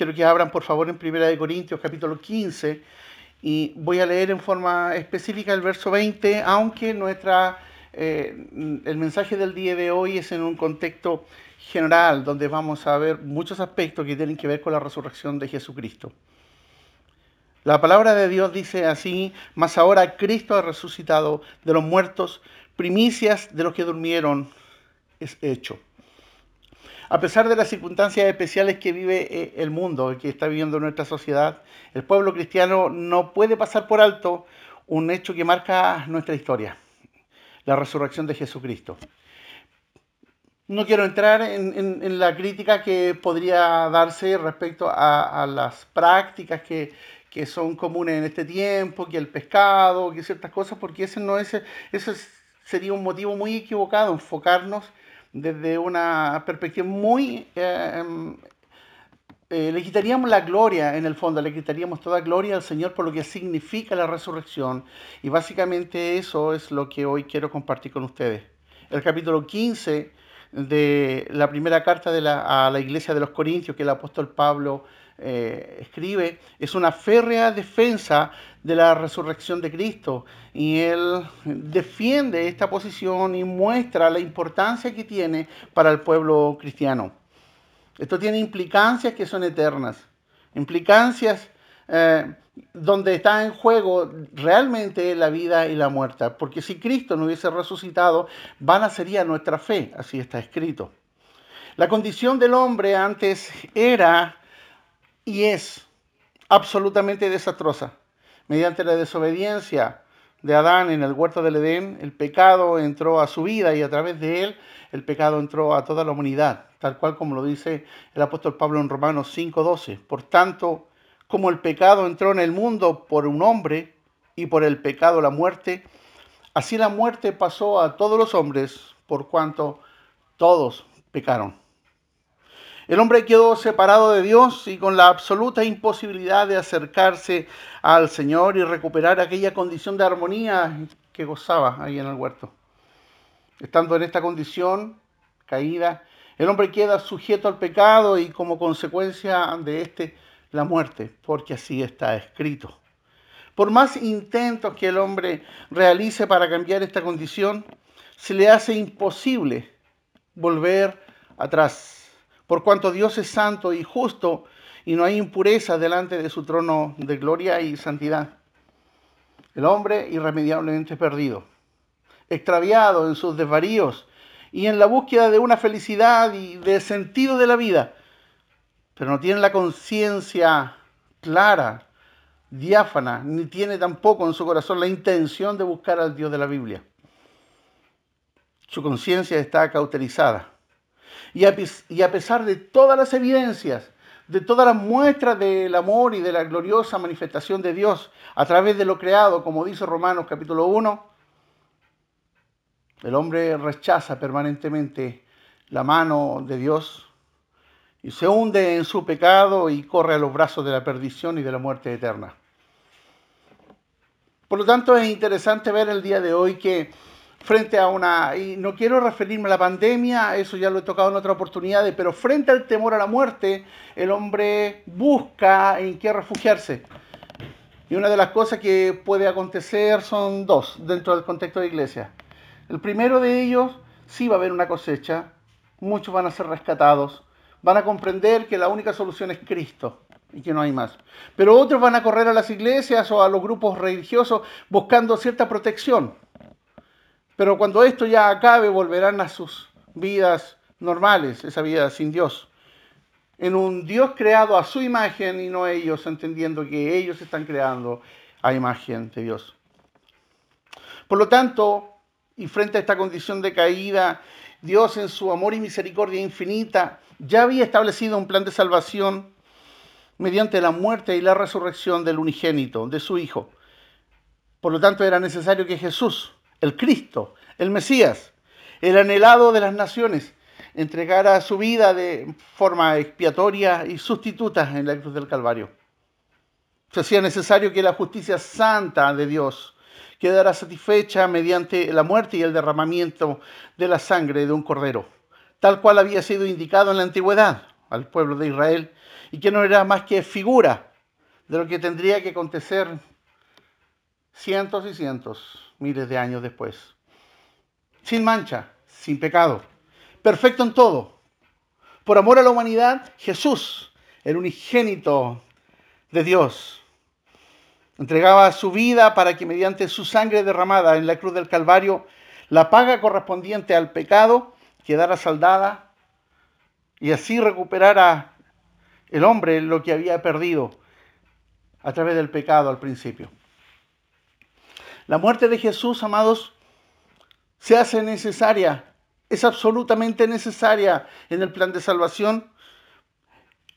quiero que abran por favor en Primera de Corintios capítulo 15 y voy a leer en forma específica el verso 20, aunque nuestra, eh, el mensaje del día de hoy es en un contexto general, donde vamos a ver muchos aspectos que tienen que ver con la resurrección de Jesucristo. La palabra de Dios dice así, mas ahora Cristo ha resucitado de los muertos, primicias de los que durmieron es hecho. A pesar de las circunstancias especiales que vive eh, el mundo, que está viviendo nuestra sociedad, el pueblo cristiano no puede pasar por alto un hecho que marca nuestra historia, la resurrección de Jesucristo. No quiero entrar en, la crítica que podría darse respecto a, las prácticas que, son comunes en este tiempo, que el pescado, que ciertas cosas, porque ese no es, ese sería un motivo muy equivocado, enfocarnos desde una perspectiva muy... Eh, eh, le quitaríamos la gloria en el fondo, le quitaríamos toda gloria al Señor por lo que significa la resurrección. Y básicamente eso es lo que hoy quiero compartir con ustedes. El capítulo 15 de la primera carta de la, a la iglesia de los Corintios que el apóstol Pablo eh, escribe, es una férrea defensa de la resurrección de Cristo. Y él defiende esta posición y muestra la importancia que tiene para el pueblo cristiano. Esto tiene implicancias que son eternas, implicancias eh, donde está en juego realmente la vida y la muerte. Porque si Cristo no hubiese resucitado, vana sería nuestra fe, así está escrito. La condición del hombre antes era y es absolutamente desastrosa. Mediante la desobediencia de Adán en el huerto del Edén, el pecado entró a su vida y a través de él el pecado entró a toda la humanidad, tal cual como lo dice el apóstol Pablo en Romanos 5:12. Por tanto, como el pecado entró en el mundo por un hombre y por el pecado la muerte, así la muerte pasó a todos los hombres por cuanto todos pecaron. El hombre quedó separado de Dios y con la absoluta imposibilidad de acercarse al Señor y recuperar aquella condición de armonía que gozaba ahí en el huerto. Estando en esta condición caída, el hombre queda sujeto al pecado y como consecuencia de este la muerte, porque así está escrito. Por más intentos que el hombre realice para cambiar esta condición, se le hace imposible volver atrás, por cuanto Dios es santo y justo y no hay impureza delante de su trono de gloria y santidad. El hombre irremediablemente perdido, extraviado en sus desvaríos y en la búsqueda de una felicidad y de sentido de la vida, pero no tiene la conciencia clara, diáfana, ni tiene tampoco en su corazón la intención de buscar al Dios de la Biblia. Su conciencia está cauterizada. Y a, pesar de todas las evidencias, de todas las muestras del amor y de la gloriosa manifestación de Dios a través de lo creado, como dice Romanos capítulo 1, el hombre rechaza permanentemente la mano de Dios y se hunde en su pecado y corre a los brazos de la perdición y de la muerte eterna. Por lo tanto, es interesante ver el día de hoy que frente a una, y no quiero referirme a la pandemia, eso ya lo he tocado en otra oportunidad, pero frente al temor a la muerte, el hombre busca en qué refugiarse. Y una de las cosas que puede acontecer son dos dentro del contexto de iglesia. El primero de ellos, sí va a haber una cosecha, muchos van a ser rescatados, van a comprender que la única solución es Cristo y que no hay más. Pero otros van a correr a las iglesias o a los grupos religiosos buscando cierta protección. Pero cuando esto ya acabe, volverán a sus vidas normales, esa vida sin Dios. En un Dios creado a su imagen y no ellos, entendiendo que ellos están creando a imagen de Dios. Por lo tanto, y frente a esta condición de caída, Dios en su amor y misericordia infinita ya había establecido un plan de salvación mediante la muerte y la resurrección del unigénito, de su Hijo. Por lo tanto, era necesario que Jesús, el Cristo, el Mesías, el anhelado de las naciones, entregara su vida de forma expiatoria y sustituta en la cruz del Calvario. Se hacía necesario que la justicia santa de Dios quedara satisfecha mediante la muerte y el derramamiento de la sangre de un cordero tal cual había sido indicado en la antigüedad al pueblo de Israel y que no era más que figura de lo que tendría que acontecer cientos y cientos, miles de años después. Sin mancha, sin pecado, perfecto en todo. Por amor a la humanidad, Jesús, el unigénito de Dios, entregaba su vida para que mediante su sangre derramada en la cruz del Calvario, la paga correspondiente al pecado quedara saldada y así recuperara el hombre lo que había perdido a través del pecado al principio. La muerte de Jesús, amados, se hace necesaria, es absolutamente necesaria en el plan de salvación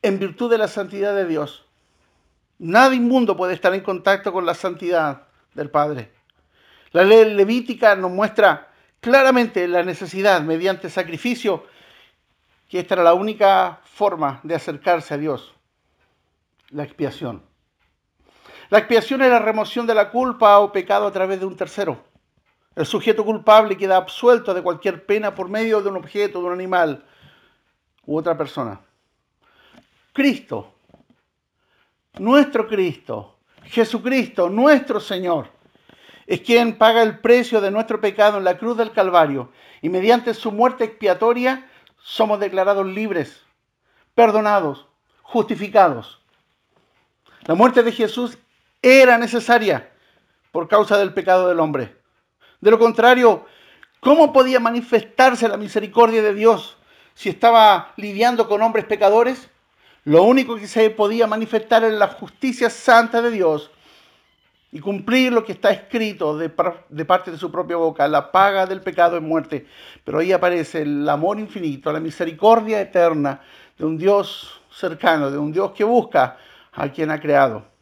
en virtud de la santidad de Dios. Nada inmundo puede estar en contacto con la santidad del Padre. La ley levítica nos muestra claramente la necesidad, mediante sacrificio, que esta era la única forma de acercarse a Dios, la expiación. La expiación es la remoción de la culpa o pecado a través de un tercero. El sujeto culpable queda absuelto de cualquier pena por medio de un objeto, de un animal u otra persona. Cristo, nuestro Cristo, Jesucristo, nuestro Señor, es quien paga el precio de nuestro pecado en la cruz del Calvario y mediante su muerte expiatoria somos declarados libres, perdonados, justificados. La muerte de Jesús era necesaria por causa del pecado del hombre. De lo contrario, ¿cómo podía manifestarse la misericordia de Dios si estaba lidiando con hombres pecadores? Lo único que se podía manifestar era la justicia santa de Dios y cumplir lo que está escrito de, parte de su propia boca. La paga del pecado es muerte. Pero ahí aparece el amor infinito, la misericordia eterna de un Dios cercano, de un Dios que busca a quien ha creado.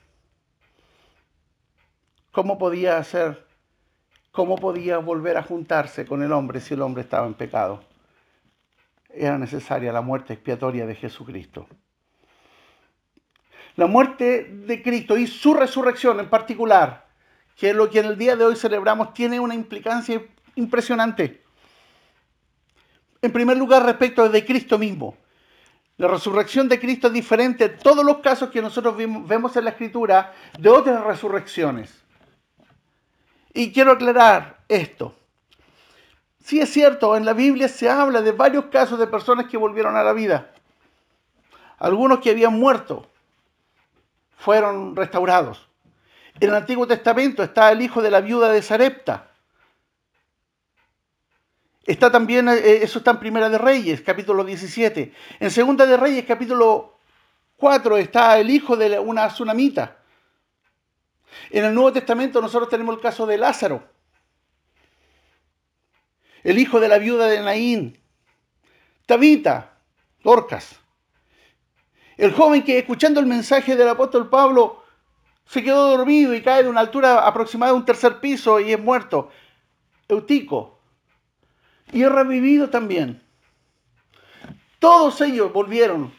¿Cómo podía hacer? ¿Cómo podía volver a juntarse con el hombre si el hombre estaba en pecado? Era necesaria la muerte expiatoria de Jesucristo. La muerte de Cristo y su resurrección en particular, que es lo que en el día de hoy celebramos, tiene una implicancia impresionante. En primer lugar, respecto de Cristo mismo. La resurrección de Cristo es diferente en todos los casos que nosotros vemos en la Escritura de otras resurrecciones. Y quiero aclarar esto. Sí es cierto, en la Biblia se habla de varios casos de personas que volvieron a la vida. Algunos que habían muerto fueron restaurados. En el Antiguo Testamento está el hijo de la viuda de Sarepta. Está también, eh, eso está en Primera de Reyes, capítulo 17. En Segunda de Reyes, capítulo 4, está el hijo de una tsunamita. En el Nuevo Testamento nosotros tenemos el caso de Lázaro, el hijo de la viuda de Naín, Tabita, Dorcas. El joven que escuchando el mensaje del apóstol Pablo se quedó dormido y cae de una altura aproximada de un tercer piso y es muerto. Eutico. Y es revivido también. Todos ellos volvieron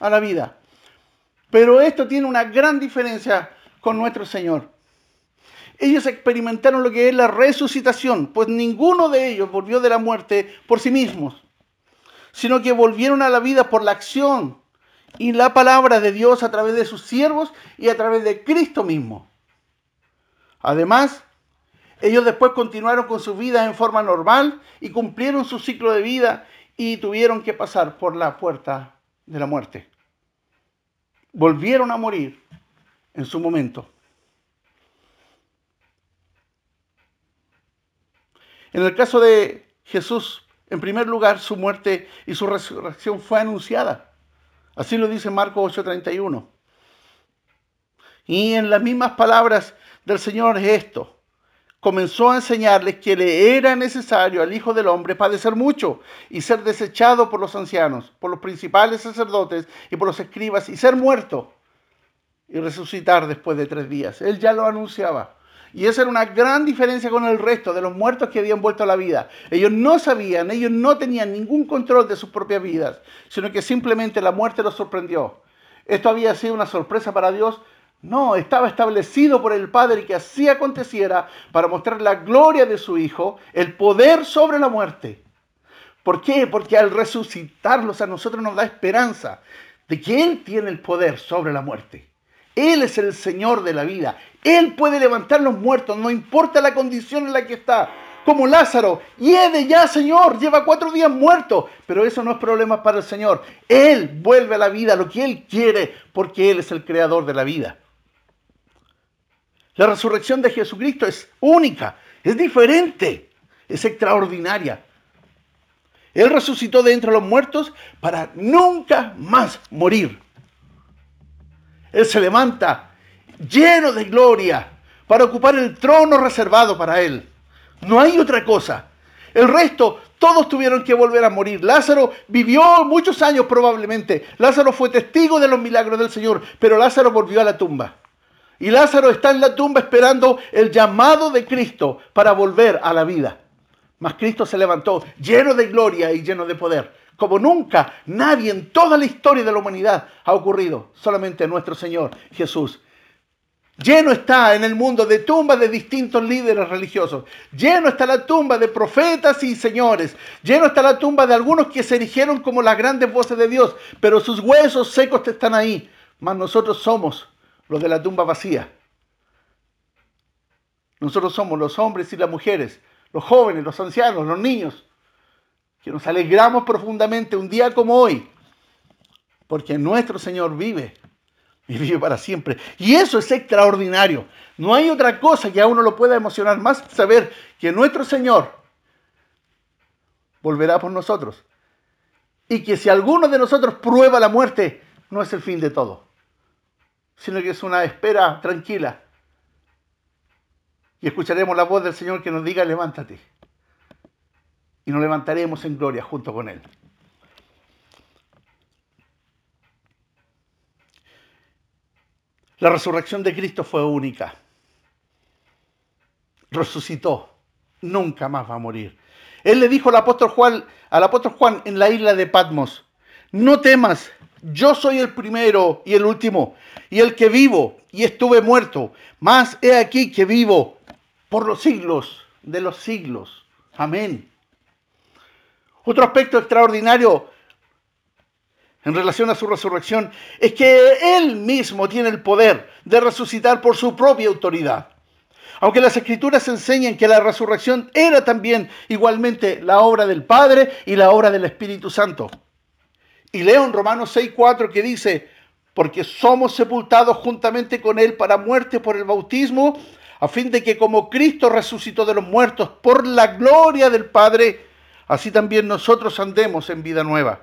a la vida. Pero esto tiene una gran diferencia con nuestro Señor. Ellos experimentaron lo que es la resucitación, pues ninguno de ellos volvió de la muerte por sí mismos, sino que volvieron a la vida por la acción y la palabra de Dios a través de sus siervos y a través de Cristo mismo. Además, ellos después continuaron con su vida en forma normal y cumplieron su ciclo de vida y tuvieron que pasar por la puerta de la muerte. Volvieron a morir en su momento. En el caso de Jesús, en primer lugar, su muerte y su resurrección fue anunciada. Así lo dice Marcos 8:31. Y en las mismas palabras del Señor es esto. Comenzó a enseñarles que le era necesario al Hijo del Hombre padecer mucho y ser desechado por los ancianos, por los principales sacerdotes y por los escribas y ser muerto y resucitar después de tres días. Él ya lo anunciaba. Y esa era una gran diferencia con el resto de los muertos que habían vuelto a la vida. Ellos no sabían, ellos no tenían ningún control de sus propias vidas, sino que simplemente la muerte los sorprendió. ¿Esto había sido una sorpresa para Dios? No, estaba establecido por el Padre que así aconteciera para mostrar la gloria de su Hijo, el poder sobre la muerte. ¿Por qué? Porque al resucitarlos a nosotros nos da esperanza de que Él tiene el poder sobre la muerte. Él es el Señor de la vida. Él puede levantar los muertos, no importa la condición en la que está. Como Lázaro, de ya, Señor, lleva cuatro días muerto. Pero eso no es problema para el Señor. Él vuelve a la vida lo que Él quiere, porque Él es el creador de la vida. La resurrección de Jesucristo es única, es diferente, es extraordinaria. Él resucitó de entre los muertos para nunca más morir. Él se levanta lleno de gloria para ocupar el trono reservado para Él. No hay otra cosa. El resto, todos tuvieron que volver a morir. Lázaro vivió muchos años probablemente. Lázaro fue testigo de los milagros del Señor, pero Lázaro volvió a la tumba. Y Lázaro está en la tumba esperando el llamado de Cristo para volver a la vida. Mas Cristo se levantó lleno de gloria y lleno de poder, como nunca nadie en toda la historia de la humanidad ha ocurrido, solamente nuestro Señor Jesús. Lleno está en el mundo de tumbas de distintos líderes religiosos. Lleno está la tumba de profetas y señores. Lleno está la tumba de algunos que se erigieron como las grandes voces de Dios, pero sus huesos secos están ahí. Mas nosotros somos los de la tumba vacía. Nosotros somos los hombres y las mujeres los jóvenes, los ancianos, los niños, que nos alegramos profundamente un día como hoy, porque nuestro Señor vive y vive para siempre. Y eso es extraordinario. No hay otra cosa que a uno lo pueda emocionar más saber que nuestro Señor volverá por nosotros. Y que si alguno de nosotros prueba la muerte, no es el fin de todo, sino que es una espera tranquila y escucharemos la voz del Señor que nos diga, levántate. Y nos levantaremos en gloria junto con Él. La resurrección de Cristo fue única. Resucitó. Nunca más va a morir. Él le dijo al apóstol Juan, al apóstol Juan en la isla de Patmos, no temas, yo soy el primero y el último, y el que vivo y estuve muerto, mas he aquí que vivo por los siglos de los siglos. Amén. Otro aspecto extraordinario en relación a su resurrección es que Él mismo tiene el poder de resucitar por su propia autoridad. Aunque las escrituras enseñan que la resurrección era también igualmente la obra del Padre y la obra del Espíritu Santo. Y leo en Romanos 6:4 que dice, porque somos sepultados juntamente con Él para muerte por el bautismo, a fin de que como Cristo resucitó de los muertos por la gloria del Padre, así también nosotros andemos en vida nueva.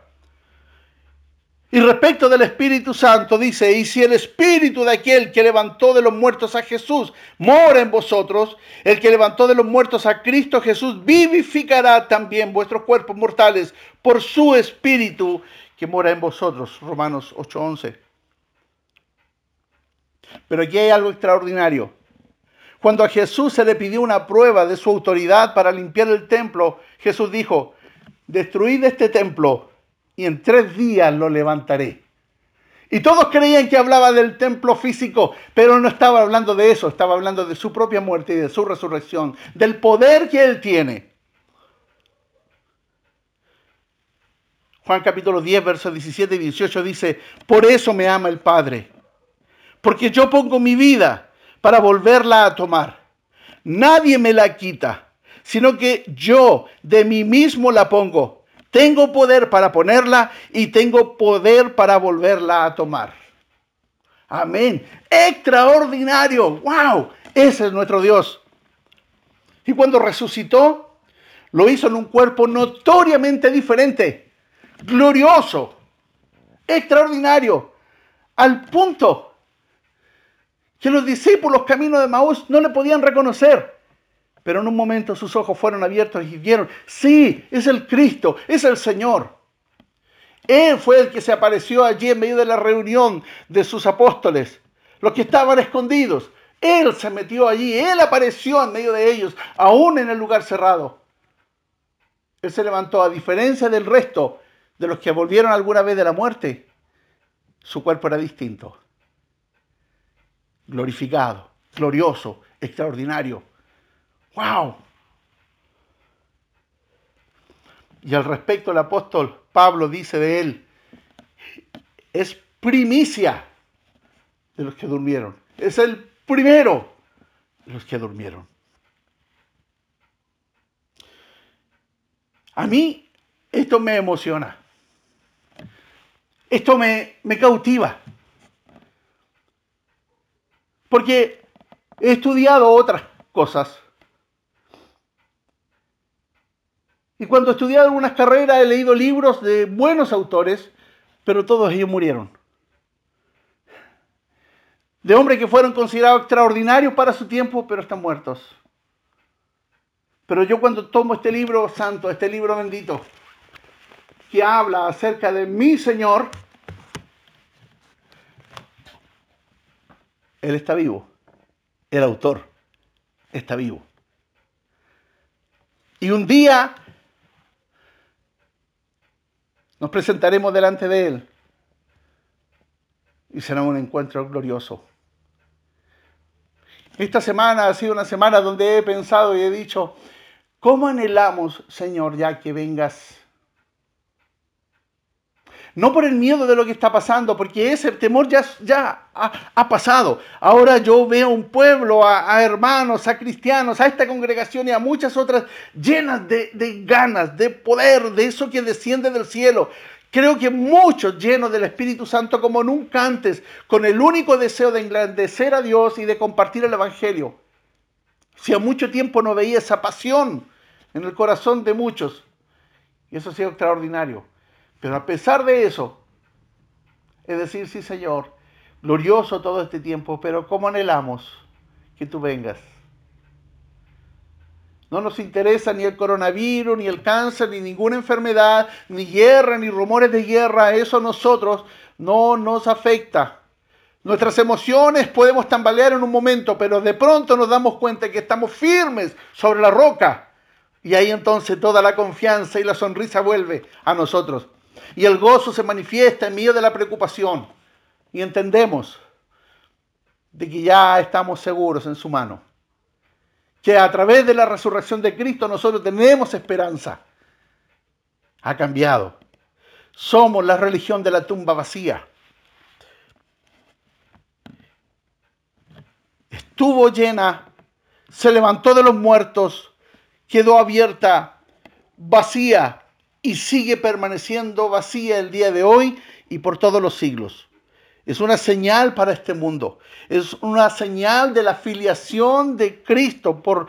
Y respecto del Espíritu Santo dice, y si el Espíritu de aquel que levantó de los muertos a Jesús mora en vosotros, el que levantó de los muertos a Cristo Jesús vivificará también vuestros cuerpos mortales por su Espíritu que mora en vosotros. Romanos 8:11. Pero aquí hay algo extraordinario. Cuando a Jesús se le pidió una prueba de su autoridad para limpiar el templo, Jesús dijo, destruid este templo y en tres días lo levantaré. Y todos creían que hablaba del templo físico, pero no estaba hablando de eso, estaba hablando de su propia muerte y de su resurrección, del poder que él tiene. Juan capítulo 10, versos 17 y 18 dice, por eso me ama el Padre, porque yo pongo mi vida para volverla a tomar. Nadie me la quita, sino que yo de mí mismo la pongo. Tengo poder para ponerla y tengo poder para volverla a tomar. Amén. Extraordinario. ¡Wow! Ese es nuestro Dios. Y cuando resucitó, lo hizo en un cuerpo notoriamente diferente, glorioso, extraordinario, al punto que los discípulos camino de Maús no le podían reconocer. Pero en un momento sus ojos fueron abiertos y vieron, sí, es el Cristo, es el Señor. Él fue el que se apareció allí en medio de la reunión de sus apóstoles, los que estaban escondidos. Él se metió allí, Él apareció en medio de ellos, aún en el lugar cerrado. Él se levantó, a diferencia del resto de los que volvieron alguna vez de la muerte, su cuerpo era distinto glorificado, glorioso, extraordinario. ¡Wow! Y al respecto el apóstol Pablo dice de él, es primicia de los que durmieron. Es el primero de los que durmieron. A mí esto me emociona. Esto me, me cautiva. Porque he estudiado otras cosas. Y cuando he estudiado algunas carreras he leído libros de buenos autores, pero todos ellos murieron. De hombres que fueron considerados extraordinarios para su tiempo, pero están muertos. Pero yo cuando tomo este libro santo, este libro bendito, que habla acerca de mi Señor, Él está vivo. El autor está vivo. Y un día nos presentaremos delante de Él y será un encuentro glorioso. Esta semana ha sido una semana donde he pensado y he dicho, ¿cómo anhelamos, Señor, ya que vengas? No por el miedo de lo que está pasando, porque ese temor ya, ya ha, pasado. Ahora yo veo un pueblo, a, hermanos, a cristianos, a esta congregación y a muchas otras llenas de, de ganas, de poder, de eso que desciende del cielo. Creo que muchos llenos del Espíritu Santo como nunca antes, con el único deseo de engrandecer a Dios y de compartir el Evangelio. Si a mucho tiempo no veía esa pasión en el corazón de muchos, y eso ha sido extraordinario. Pero a pesar de eso, es decir, sí Señor, glorioso todo este tiempo, pero ¿cómo anhelamos que tú vengas? No nos interesa ni el coronavirus, ni el cáncer, ni ninguna enfermedad, ni guerra, ni rumores de guerra. Eso a nosotros no nos afecta. Nuestras emociones podemos tambalear en un momento, pero de pronto nos damos cuenta que estamos firmes sobre la roca. Y ahí entonces toda la confianza y la sonrisa vuelve a nosotros. Y el gozo se manifiesta en medio de la preocupación. Y entendemos de que ya estamos seguros en su mano. Que a través de la resurrección de Cristo nosotros tenemos esperanza. Ha cambiado. Somos la religión de la tumba vacía. Estuvo llena, se levantó de los muertos, quedó abierta, vacía, y sigue permaneciendo vacía el día de hoy y por todos los siglos. Es una señal para este mundo. Es una señal de la filiación de Cristo por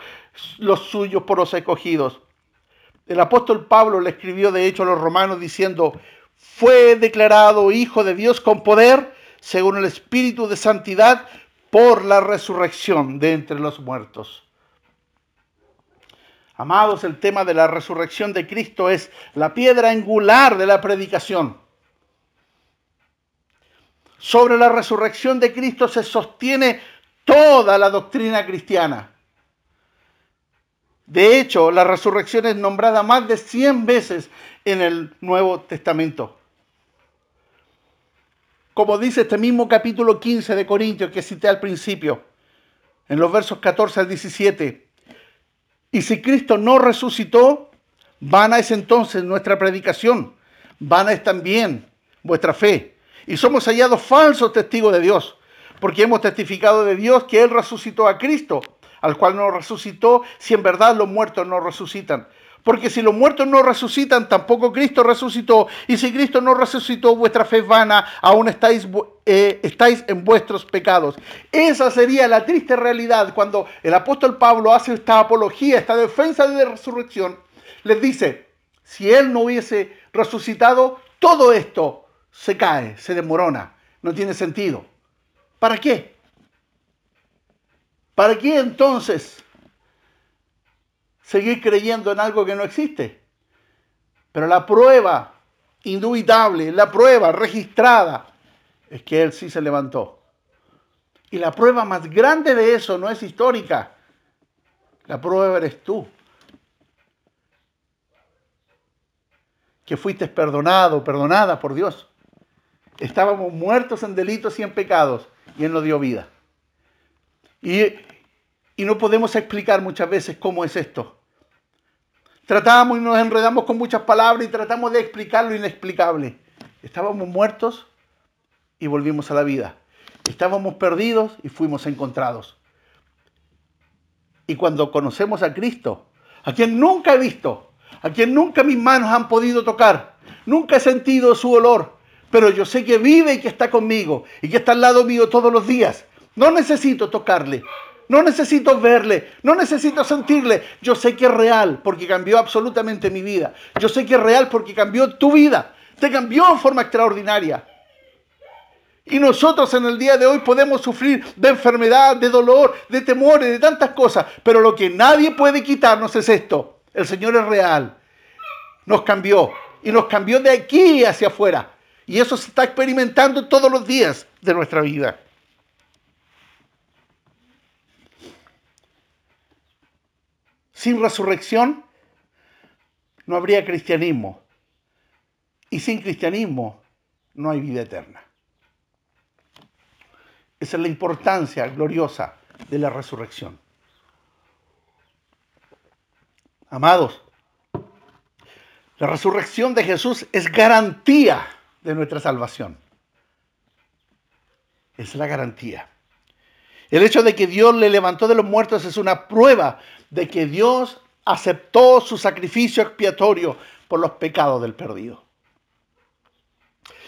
los suyos, por los escogidos. El apóstol Pablo le escribió de hecho a los romanos diciendo, fue declarado hijo de Dios con poder, según el Espíritu de Santidad, por la resurrección de entre los muertos. Amados, el tema de la resurrección de Cristo es la piedra angular de la predicación. Sobre la resurrección de Cristo se sostiene toda la doctrina cristiana. De hecho, la resurrección es nombrada más de 100 veces en el Nuevo Testamento. Como dice este mismo capítulo 15 de Corintios que cité al principio, en los versos 14 al 17, y si Cristo no resucitó, vana es entonces nuestra predicación, vana es también vuestra fe. Y somos hallados falsos testigos de Dios, porque hemos testificado de Dios que Él resucitó a Cristo, al cual no resucitó, si en verdad los muertos no resucitan. Porque si los muertos no resucitan, tampoco Cristo resucitó. Y si Cristo no resucitó, vuestra fe es vana, aún estáis, eh, estáis en vuestros pecados. Esa sería la triste realidad cuando el apóstol Pablo hace esta apología, esta defensa de la resurrección. Les dice, si Él no hubiese resucitado, todo esto se cae, se demorona, no tiene sentido. ¿Para qué? ¿Para qué entonces seguir creyendo en algo que no existe. Pero la prueba indubitable, la prueba registrada, es que Él sí se levantó. Y la prueba más grande de eso no es histórica. La prueba eres tú. Que fuiste perdonado, perdonada por Dios. Estábamos muertos en delitos y en pecados y Él nos dio vida. Y, y no podemos explicar muchas veces cómo es esto. Tratamos y nos enredamos con muchas palabras y tratamos de explicar lo inexplicable. Estábamos muertos y volvimos a la vida. Estábamos perdidos y fuimos encontrados. Y cuando conocemos a Cristo, a quien nunca he visto, a quien nunca mis manos han podido tocar, nunca he sentido su olor, pero yo sé que vive y que está conmigo y que está al lado mío todos los días. No necesito tocarle, no necesito verle, no necesito sentirle. Yo sé que es real porque cambió absolutamente mi vida. Yo sé que es real porque cambió tu vida. Te cambió en forma extraordinaria. Y nosotros en el día de hoy podemos sufrir de enfermedad, de dolor, de temores, de tantas cosas. Pero lo que nadie puede quitarnos es esto. El Señor es real. Nos cambió. Y nos cambió de aquí hacia afuera. Y eso se está experimentando todos los días de nuestra vida. Sin resurrección no habría cristianismo. Y sin cristianismo no hay vida eterna. Esa es la importancia gloriosa de la resurrección. Amados, la resurrección de Jesús es garantía de nuestra salvación. Es la garantía. El hecho de que Dios le levantó de los muertos es una prueba de que Dios aceptó su sacrificio expiatorio por los pecados del perdido.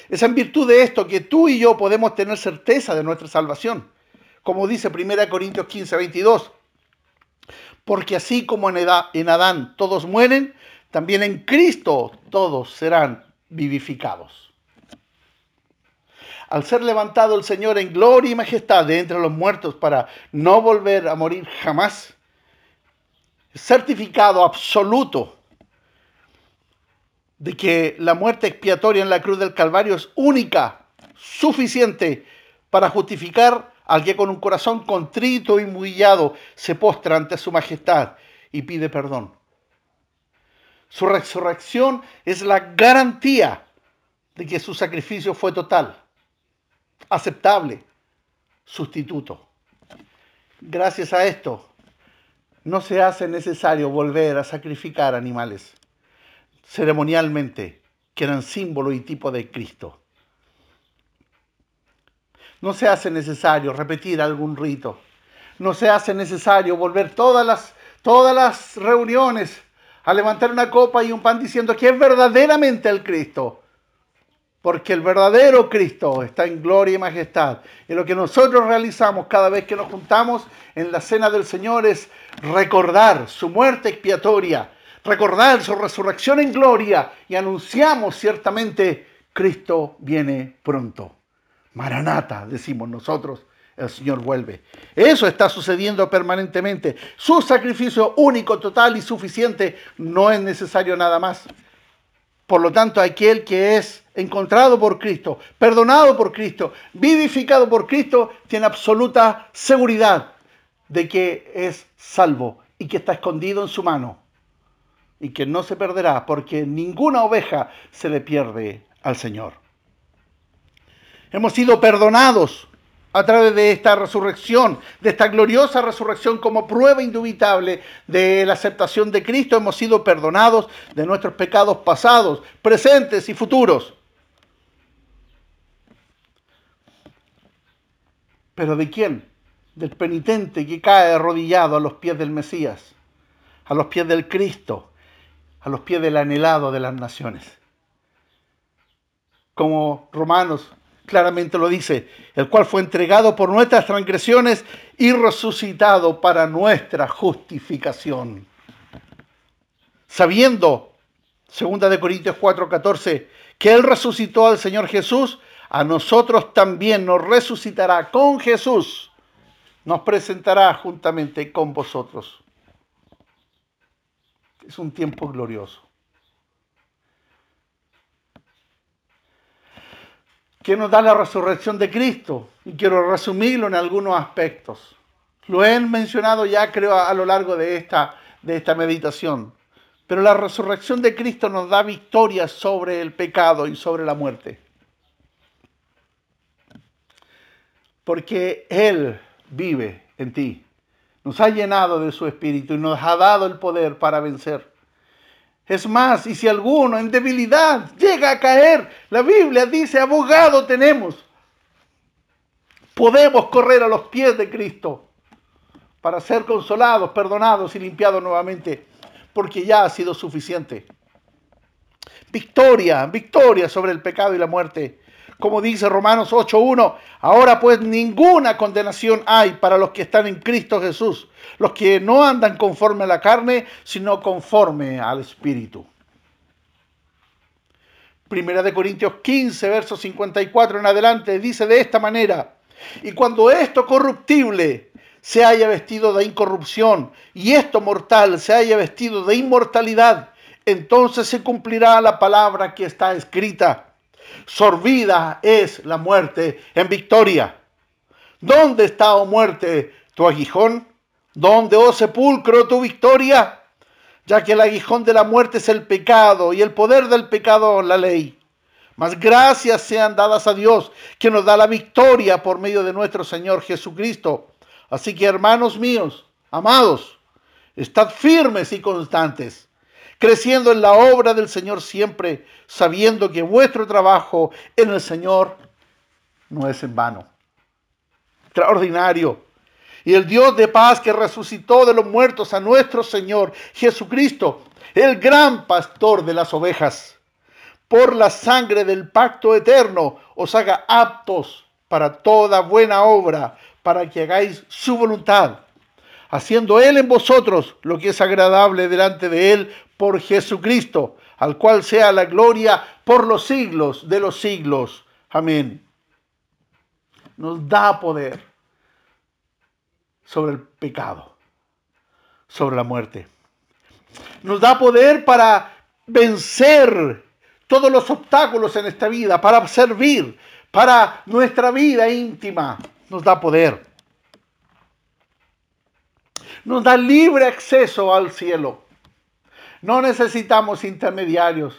Es en virtud de esto que tú y yo podemos tener certeza de nuestra salvación. Como dice 1 Corintios 15, 22. Porque así como en, en Adán todos mueren, también en Cristo todos serán vivificados. Al ser levantado el Señor en gloria y majestad de entre los muertos para no volver a morir jamás, certificado absoluto de que la muerte expiatoria en la cruz del Calvario es única, suficiente para justificar al que con un corazón contrito y humillado se postra ante su majestad y pide perdón. Su resurrección es la garantía de que su sacrificio fue total, aceptable, sustituto. Gracias a esto, no se hace necesario volver a sacrificar animales ceremonialmente, que eran símbolo y tipo de Cristo. No se hace necesario repetir algún rito. No se hace necesario volver todas las, todas las reuniones a levantar una copa y un pan diciendo que es verdaderamente el Cristo. Porque el verdadero Cristo está en gloria y majestad. Y lo que nosotros realizamos cada vez que nos juntamos en la cena del Señor es recordar su muerte expiatoria recordar su resurrección en gloria y anunciamos ciertamente, Cristo viene pronto. Maranata, decimos nosotros, el Señor vuelve. Eso está sucediendo permanentemente. Su sacrificio único, total y suficiente no es necesario nada más. Por lo tanto, aquel que es encontrado por Cristo, perdonado por Cristo, vivificado por Cristo, tiene absoluta seguridad de que es salvo y que está escondido en su mano y que no se perderá porque ninguna oveja se le pierde al Señor. Hemos sido perdonados a través de esta resurrección, de esta gloriosa resurrección como prueba indubitable de la aceptación de Cristo. Hemos sido perdonados de nuestros pecados pasados, presentes y futuros. ¿Pero de quién? Del penitente que cae arrodillado a los pies del Mesías, a los pies del Cristo, a los pies del anhelado de las naciones. Como Romanos claramente lo dice, el cual fue entregado por nuestras transgresiones y resucitado para nuestra justificación. Sabiendo, 2 de Corintios 4:14, que él resucitó al Señor Jesús, a nosotros también nos resucitará con Jesús, nos presentará juntamente con vosotros es un tiempo glorioso. ¿Qué nos da la resurrección de Cristo? Y quiero resumirlo en algunos aspectos. Lo he mencionado ya, creo, a lo largo de esta, de esta meditación. Pero la resurrección de Cristo nos da victoria sobre el pecado y sobre la muerte. Porque Él vive en ti nos ha llenado de su espíritu y nos ha dado el poder para vencer. Es más, y si alguno en debilidad llega a caer, la Biblia dice, abogado tenemos Podemos correr a los pies de Cristo para ser consolados, perdonados y limpiados nuevamente, porque ya ha sido suficiente. Victoria, victoria sobre el pecado y la muerte. Como dice Romanos 8.1, ahora pues ninguna condenación hay para los que están en Cristo Jesús, los que no andan conforme a la carne, sino conforme al Espíritu. Primera de Corintios 15, versos 54 en adelante, dice de esta manera, y cuando esto corruptible se haya vestido de incorrupción y esto mortal se haya vestido de inmortalidad, entonces se cumplirá la palabra que está escrita. Sorbida es la muerte en victoria. ¿Dónde está, oh muerte, tu aguijón? ¿Dónde, oh sepulcro, tu victoria? Ya que el aguijón de la muerte es el pecado y el poder del pecado la ley. Mas gracias sean dadas a Dios que nos da la victoria por medio de nuestro Señor Jesucristo. Así que hermanos míos, amados, estad firmes y constantes creciendo en la obra del Señor siempre, sabiendo que vuestro trabajo en el Señor no es en vano. Extraordinario. Y el Dios de paz que resucitó de los muertos a nuestro Señor Jesucristo, el gran pastor de las ovejas, por la sangre del pacto eterno, os haga aptos para toda buena obra, para que hagáis su voluntad haciendo Él en vosotros lo que es agradable delante de Él por Jesucristo, al cual sea la gloria por los siglos de los siglos. Amén. Nos da poder sobre el pecado, sobre la muerte. Nos da poder para vencer todos los obstáculos en esta vida, para servir, para nuestra vida íntima. Nos da poder nos da libre acceso al cielo. No necesitamos intermediarios.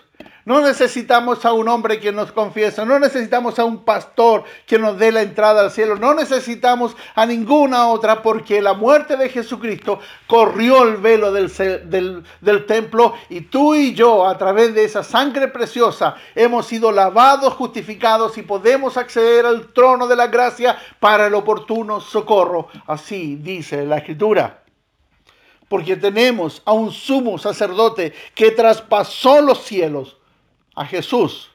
No necesitamos a un hombre que nos confiese, no necesitamos a un pastor que nos dé la entrada al cielo, no necesitamos a ninguna otra porque la muerte de Jesucristo corrió el velo del, del, del, templo y tú y yo a través de esa sangre preciosa hemos sido lavados, justificados y podemos acceder al trono de la gracia para el oportuno socorro. Así dice la escritura porque tenemos a un sumo sacerdote que traspasó los cielos, a Jesús,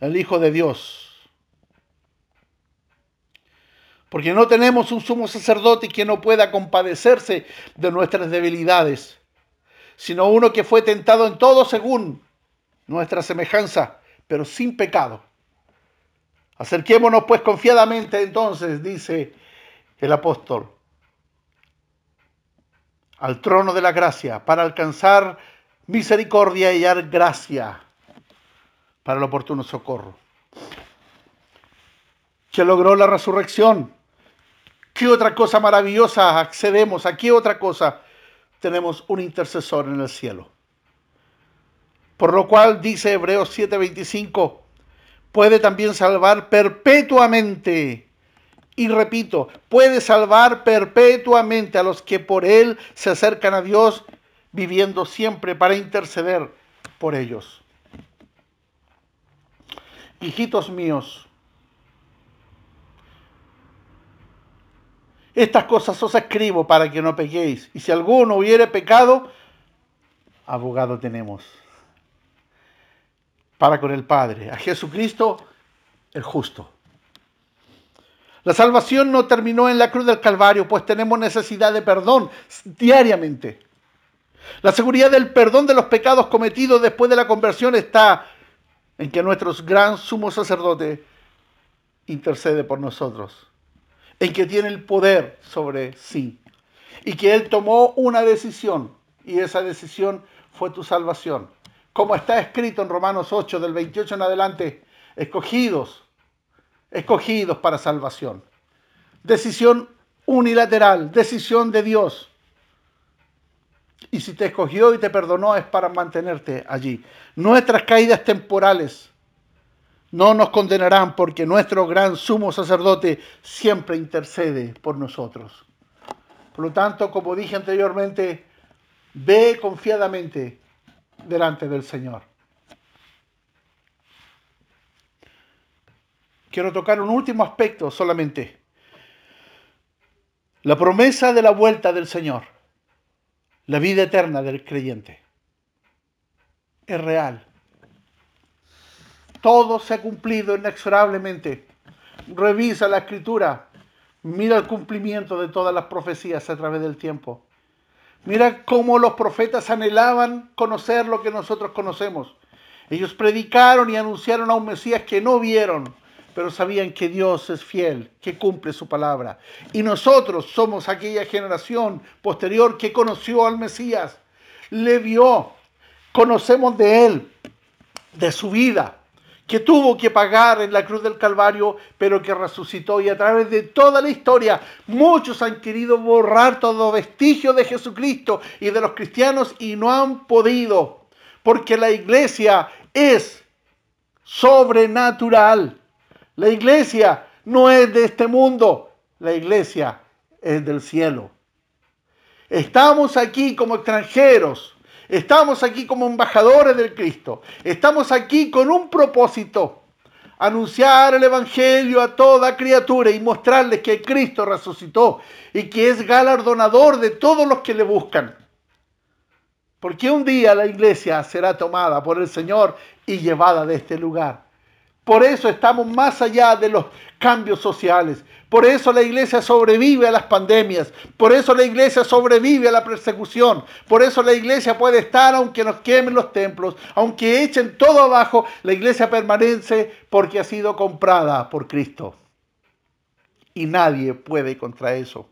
el Hijo de Dios. Porque no tenemos un sumo sacerdote que no pueda compadecerse de nuestras debilidades, sino uno que fue tentado en todo según nuestra semejanza, pero sin pecado. Acerquémonos pues confiadamente entonces, dice el apóstol, al trono de la gracia para alcanzar misericordia y dar gracia para el oportuno socorro. Que logró la resurrección. ¿Qué otra cosa maravillosa accedemos? ¿A qué otra cosa tenemos un intercesor en el cielo? Por lo cual dice Hebreos 7:25, puede también salvar perpetuamente y repito, puede salvar perpetuamente a los que por Él se acercan a Dios, viviendo siempre para interceder por ellos. Hijitos míos, estas cosas os escribo para que no pequéis. Y si alguno hubiere pecado, abogado tenemos para con el Padre, a Jesucristo el justo. La salvación no terminó en la cruz del Calvario, pues tenemos necesidad de perdón diariamente. La seguridad del perdón de los pecados cometidos después de la conversión está en que nuestro gran sumo sacerdote intercede por nosotros, en que tiene el poder sobre sí y que Él tomó una decisión y esa decisión fue tu salvación. Como está escrito en Romanos 8 del 28 en adelante, escogidos escogidos para salvación. Decisión unilateral, decisión de Dios. Y si te escogió y te perdonó es para mantenerte allí. Nuestras caídas temporales no nos condenarán porque nuestro gran sumo sacerdote siempre intercede por nosotros. Por lo tanto, como dije anteriormente, ve confiadamente delante del Señor. Quiero tocar un último aspecto solamente. La promesa de la vuelta del Señor, la vida eterna del creyente, es real. Todo se ha cumplido inexorablemente. Revisa la escritura, mira el cumplimiento de todas las profecías a través del tiempo. Mira cómo los profetas anhelaban conocer lo que nosotros conocemos. Ellos predicaron y anunciaron a un Mesías que no vieron, pero sabían que Dios es fiel, que cumple su palabra. Y nosotros somos aquella generación posterior que conoció al Mesías, le vio, conocemos de él, de su vida, que tuvo que pagar en la cruz del Calvario, pero que resucitó. Y a través de toda la historia, muchos han querido borrar todo vestigio de Jesucristo y de los cristianos y no han podido, porque la iglesia es sobrenatural. La iglesia no es de este mundo, la iglesia es del cielo. Estamos aquí como extranjeros, estamos aquí como embajadores del Cristo, estamos aquí con un propósito, anunciar el Evangelio a toda criatura y mostrarles que Cristo resucitó y que es galardonador de todos los que le buscan. Porque un día la iglesia será tomada por el Señor y llevada de este lugar. Por eso estamos más allá de los cambios sociales. Por eso la iglesia sobrevive a las pandemias. Por eso la iglesia sobrevive a la persecución. Por eso la iglesia puede estar aunque nos quemen los templos, aunque echen todo abajo. La iglesia permanece porque ha sido comprada por Cristo. Y nadie puede contra eso.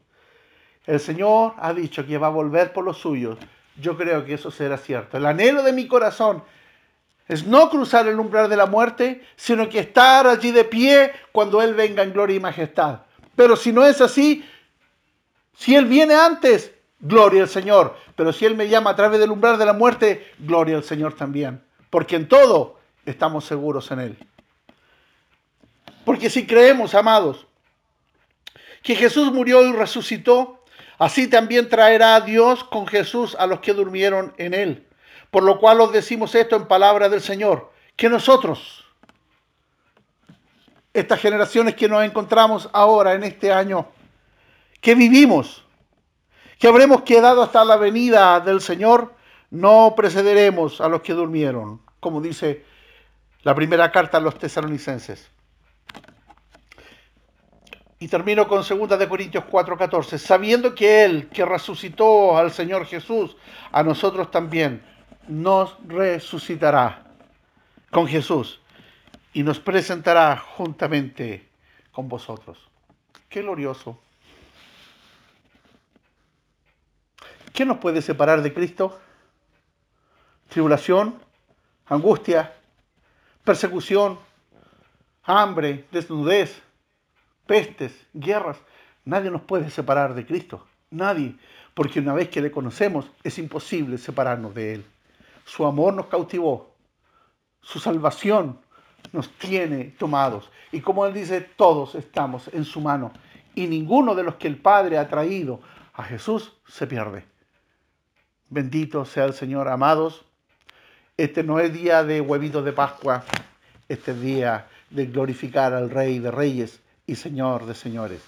El Señor ha dicho que va a volver por los suyos. Yo creo que eso será cierto. El anhelo de mi corazón es no cruzar el umbral de la muerte, sino que estar allí de pie cuando Él venga en gloria y majestad. Pero si no es así, si Él viene antes, gloria al Señor. Pero si Él me llama a través del umbral de la muerte, gloria al Señor también. Porque en todo estamos seguros en Él. Porque si creemos, amados, que Jesús murió y resucitó, así también traerá a Dios con Jesús a los que durmieron en Él. Por lo cual os decimos esto en palabra del Señor, que nosotros, estas generaciones que nos encontramos ahora en este año, que vivimos, que habremos quedado hasta la venida del Señor, no precederemos a los que durmieron, como dice la primera carta a los tesalonicenses. Y termino con 2 de Corintios 4:14, sabiendo que Él que resucitó al Señor Jesús, a nosotros también nos resucitará con Jesús y nos presentará juntamente con vosotros. Qué glorioso. ¿Qué nos puede separar de Cristo? Tribulación, angustia, persecución, hambre, desnudez, pestes, guerras. Nadie nos puede separar de Cristo. Nadie. Porque una vez que le conocemos, es imposible separarnos de Él. Su amor nos cautivó. Su salvación nos tiene tomados. Y como Él dice, todos estamos en su mano. Y ninguno de los que el Padre ha traído a Jesús se pierde. Bendito sea el Señor, amados. Este no es día de huevitos de Pascua. Este es día de glorificar al Rey de Reyes y Señor de Señores.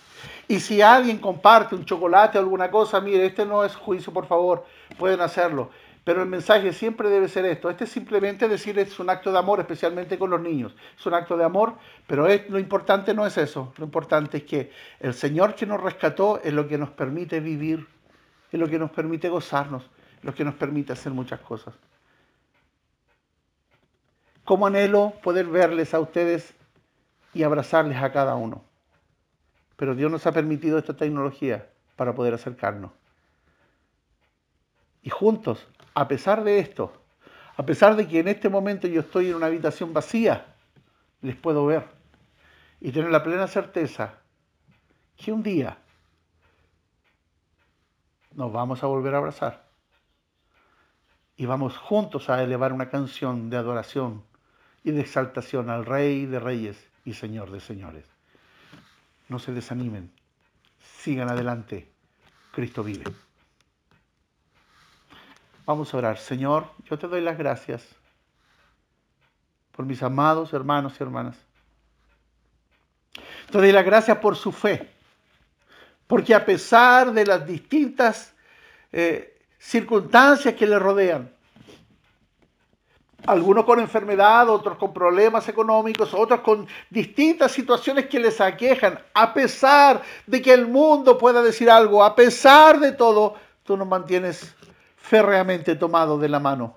Y si alguien comparte un chocolate o alguna cosa, mire, este no es juicio, por favor, pueden hacerlo. Pero el mensaje siempre debe ser esto. Este es simplemente decir es un acto de amor, especialmente con los niños. Es un acto de amor, pero lo importante no es eso. Lo importante es que el Señor que nos rescató es lo que nos permite vivir, es lo que nos permite gozarnos, lo que nos permite hacer muchas cosas. Como anhelo poder verles a ustedes y abrazarles a cada uno. Pero Dios nos ha permitido esta tecnología para poder acercarnos. Y juntos a pesar de esto, a pesar de que en este momento yo estoy en una habitación vacía, les puedo ver y tener la plena certeza que un día nos vamos a volver a abrazar y vamos juntos a elevar una canción de adoración y de exaltación al Rey de Reyes y Señor de Señores. No se desanimen, sigan adelante, Cristo vive. Vamos a orar. Señor, yo te doy las gracias por mis amados hermanos y hermanas. Te doy las gracias por su fe, Porque a pesar de las distintas eh, circunstancias que le rodean, algunos con enfermedad, otros con problemas económicos, otros con distintas situaciones que les aquejan, a pesar de que el mundo pueda decir algo, a pesar de todo, tú nos mantienes férreamente tomado de la mano.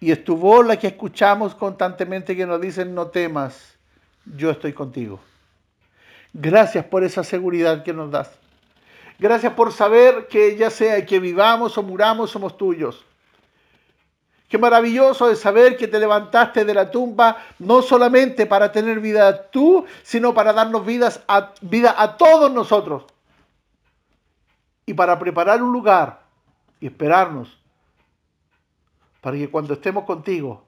Y es tu voz la que escuchamos constantemente que nos dicen, no temas, yo estoy contigo. Gracias por esa seguridad que nos das. Gracias por saber que ya sea que vivamos o muramos, somos tuyos. Qué maravilloso es saber que te levantaste de la tumba no solamente para tener vida tú, sino para darnos vidas vida a todos nosotros. Y para preparar un lugar esperarnos para que cuando estemos contigo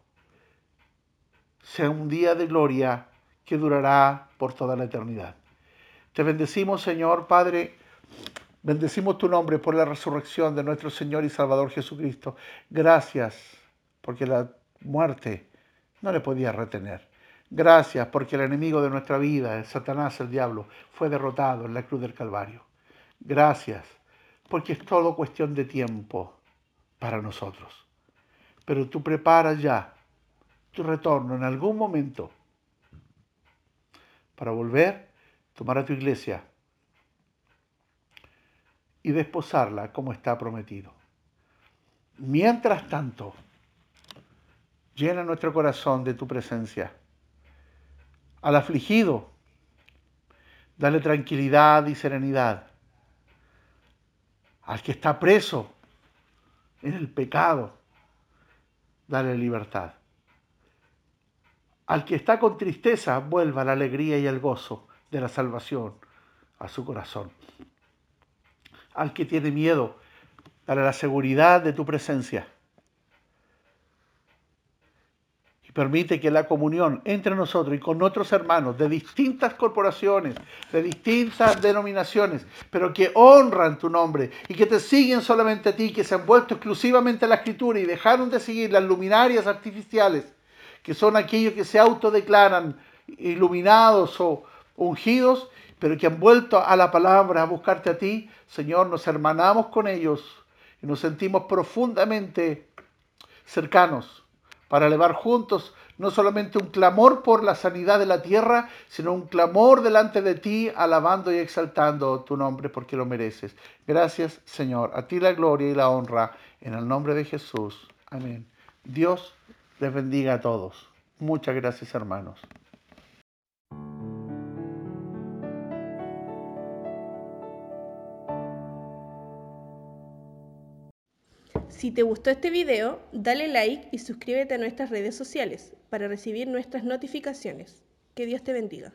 sea un día de gloria que durará por toda la eternidad. Te bendecimos, Señor Padre. Bendecimos tu nombre por la resurrección de nuestro Señor y Salvador Jesucristo. Gracias porque la muerte no le podía retener. Gracias porque el enemigo de nuestra vida, el Satanás, el diablo, fue derrotado en la cruz del Calvario. Gracias porque es todo cuestión de tiempo para nosotros. Pero tú preparas ya tu retorno en algún momento para volver, tomar a tu iglesia y desposarla como está prometido. Mientras tanto, Llena nuestro corazón de tu presencia. Al afligido, dale tranquilidad y serenidad. Al que está preso en el pecado, dale libertad. Al que está con tristeza, vuelva la alegría y el gozo de la salvación a su corazón. Al que tiene miedo, dale la seguridad de tu presencia. Permite que la comunión entre nosotros y con otros hermanos de distintas corporaciones, de distintas denominaciones, pero que honran tu nombre y que te siguen solamente a ti, que se han vuelto exclusivamente a la escritura y dejaron de seguir las luminarias artificiales, que son aquellos que se autodeclaran iluminados o ungidos, pero que han vuelto a la palabra, a buscarte a ti, Señor, nos hermanamos con ellos y nos sentimos profundamente cercanos para elevar juntos no solamente un clamor por la sanidad de la tierra, sino un clamor delante de ti, alabando y exaltando tu nombre porque lo mereces. Gracias, Señor. A ti la gloria y la honra. En el nombre de Jesús. Amén. Dios les bendiga a todos. Muchas gracias, hermanos. Si te gustó este video, dale like y suscríbete a nuestras redes sociales para recibir nuestras notificaciones. Que Dios te bendiga.